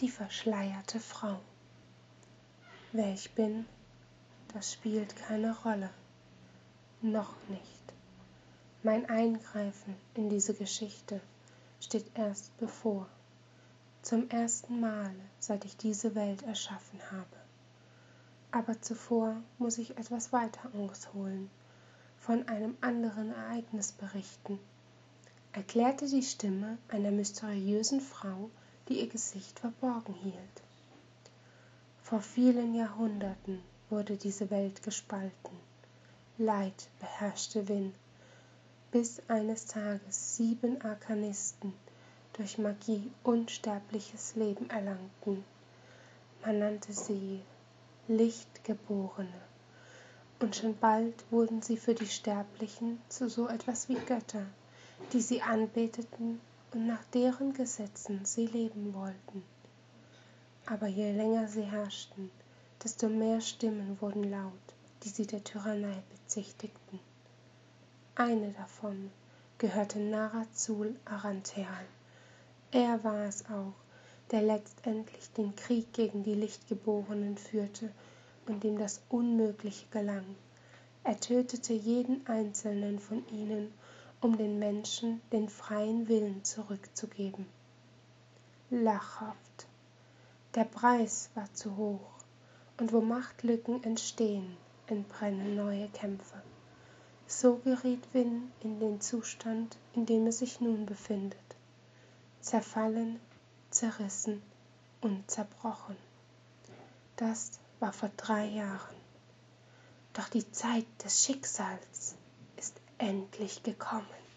die verschleierte Frau. Wer ich bin, das spielt keine Rolle. Noch nicht. Mein Eingreifen in diese Geschichte steht erst bevor. Zum ersten Mal, seit ich diese Welt erschaffen habe. Aber zuvor muss ich etwas weiter ausholen, von einem anderen Ereignis berichten, erklärte die Stimme einer mysteriösen Frau, die ihr Gesicht verborgen hielt. Vor vielen Jahrhunderten wurde diese Welt gespalten. Leid beherrschte Win, bis eines Tages sieben Arkanisten durch Magie unsterbliches Leben erlangten. Man nannte sie Lichtgeborene, und schon bald wurden sie für die Sterblichen zu so etwas wie Götter, die sie anbeteten und nach deren Gesetzen sie leben wollten. Aber je länger sie herrschten, desto mehr Stimmen wurden laut, die sie der Tyrannei bezichtigten. Eine davon gehörte Narazul Arantheal. Er war es auch, der letztendlich den Krieg gegen die Lichtgeborenen führte und dem das Unmögliche gelang. Er tötete jeden einzelnen von ihnen, um den Menschen den freien Willen zurückzugeben. Lachhaft. Der Preis war zu hoch, und wo Machtlücken entstehen, entbrennen neue Kämpfe. So geriet Win in den Zustand, in dem er sich nun befindet. Zerfallen, zerrissen und zerbrochen. Das war vor drei Jahren. Doch die Zeit des Schicksals endlich gekommen.